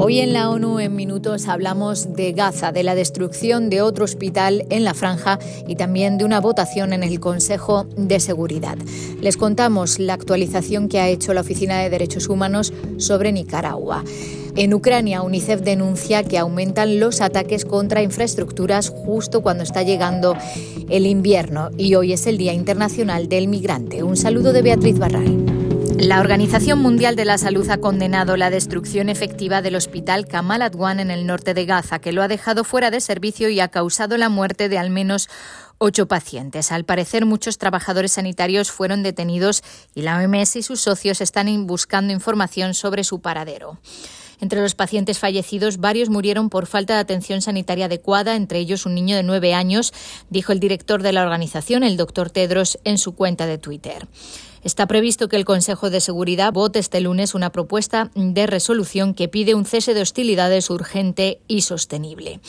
Hoy en la ONU en minutos hablamos de Gaza, de la destrucción de otro hospital en la franja y también de una votación en el Consejo de Seguridad. Les contamos la actualización que ha hecho la Oficina de Derechos Humanos sobre Nicaragua. En Ucrania, UNICEF denuncia que aumentan los ataques contra infraestructuras justo cuando está llegando el invierno y hoy es el Día Internacional del Migrante. Un saludo de Beatriz Barral. La Organización Mundial de la Salud ha condenado la destrucción efectiva del hospital Kamal Adwan en el norte de Gaza, que lo ha dejado fuera de servicio y ha causado la muerte de al menos ocho pacientes. Al parecer, muchos trabajadores sanitarios fueron detenidos y la OMS y sus socios están buscando información sobre su paradero. Entre los pacientes fallecidos, varios murieron por falta de atención sanitaria adecuada, entre ellos un niño de nueve años, dijo el director de la organización, el doctor Tedros, en su cuenta de Twitter. Está previsto que el Consejo de Seguridad vote este lunes una propuesta de resolución que pide un cese de hostilidades urgente y sostenible.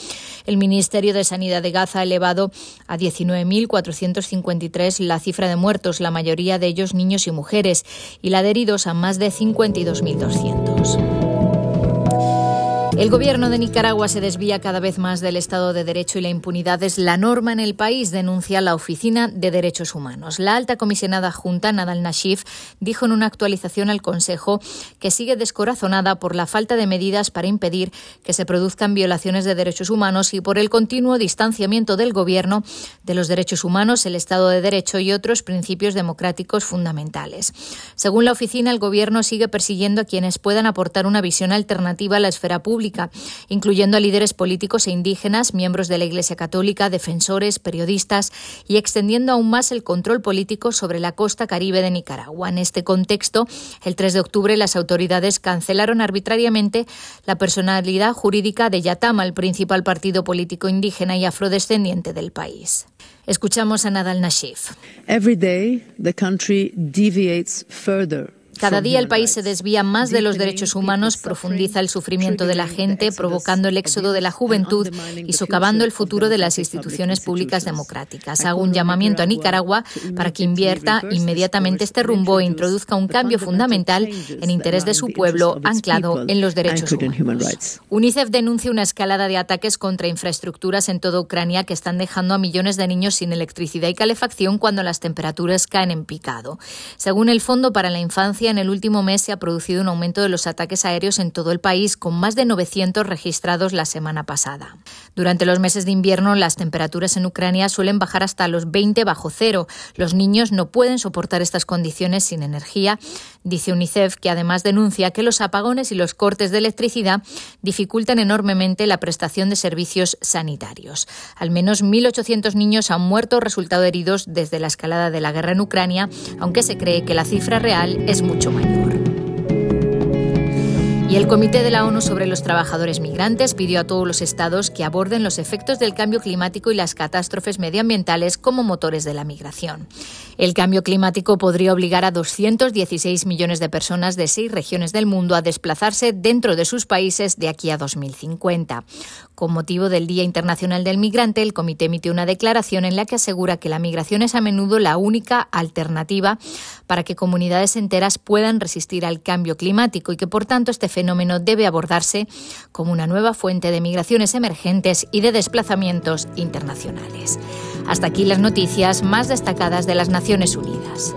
El Ministerio de Sanidad de Gaza ha elevado a 19.453 la cifra de muertos, la mayoría de ellos niños y mujeres, y la de heridos a más de 52.200. El gobierno de Nicaragua se desvía cada vez más del Estado de Derecho y la impunidad es la norma en el país, denuncia la Oficina de Derechos Humanos. La alta comisionada junta, Nadal Nashif, dijo en una actualización al Consejo que sigue descorazonada por la falta de medidas para impedir que se produzcan violaciones de derechos humanos y por el continuo distanciamiento del gobierno de los derechos humanos, el Estado de Derecho y otros principios democráticos fundamentales. Según la oficina, el gobierno sigue persiguiendo a quienes puedan aportar una visión alternativa a la esfera pública incluyendo a líderes políticos e indígenas, miembros de la Iglesia Católica, defensores, periodistas y extendiendo aún más el control político sobre la costa caribe de Nicaragua. En este contexto, el 3 de octubre las autoridades cancelaron arbitrariamente la personalidad jurídica de Yatama, el principal partido político indígena y afrodescendiente del país. Escuchamos a Nadal Nashif. Every day the country deviates further cada día el país se desvía más de los derechos humanos, profundiza el sufrimiento de la gente, provocando el éxodo de la juventud y socavando el futuro de las instituciones públicas democráticas. Hago un llamamiento a Nicaragua para que invierta inmediatamente este rumbo e introduzca un cambio fundamental en interés de su pueblo anclado en los derechos humanos. UNICEF denuncia una escalada de ataques contra infraestructuras en toda Ucrania que están dejando a millones de niños sin electricidad y calefacción cuando las temperaturas caen en picado. Según el Fondo para la Infancia, en el último mes se ha producido un aumento de los ataques aéreos en todo el país, con más de 900 registrados la semana pasada. Durante los meses de invierno, las temperaturas en Ucrania suelen bajar hasta los 20 bajo cero. Los niños no pueden soportar estas condiciones sin energía, dice UNICEF, que además denuncia que los apagones y los cortes de electricidad dificultan enormemente la prestación de servicios sanitarios. Al menos 1.800 niños han muerto o resultado heridos desde la escalada de la guerra en Ucrania, aunque se cree que la cifra real es mucho mayor. Y el Comité de la ONU sobre los Trabajadores Migrantes pidió a todos los estados que aborden los efectos del cambio climático y las catástrofes medioambientales como motores de la migración. El cambio climático podría obligar a 216 millones de personas de seis regiones del mundo a desplazarse dentro de sus países de aquí a 2050. Con motivo del Día Internacional del Migrante, el comité emitió una declaración en la que asegura que la migración es a menudo la única alternativa para que comunidades enteras puedan resistir al cambio climático y que, por tanto, este fenómeno debe abordarse como una nueva fuente de migraciones emergentes y de desplazamientos internacionales. Hasta aquí las noticias más destacadas de las Naciones Unidas.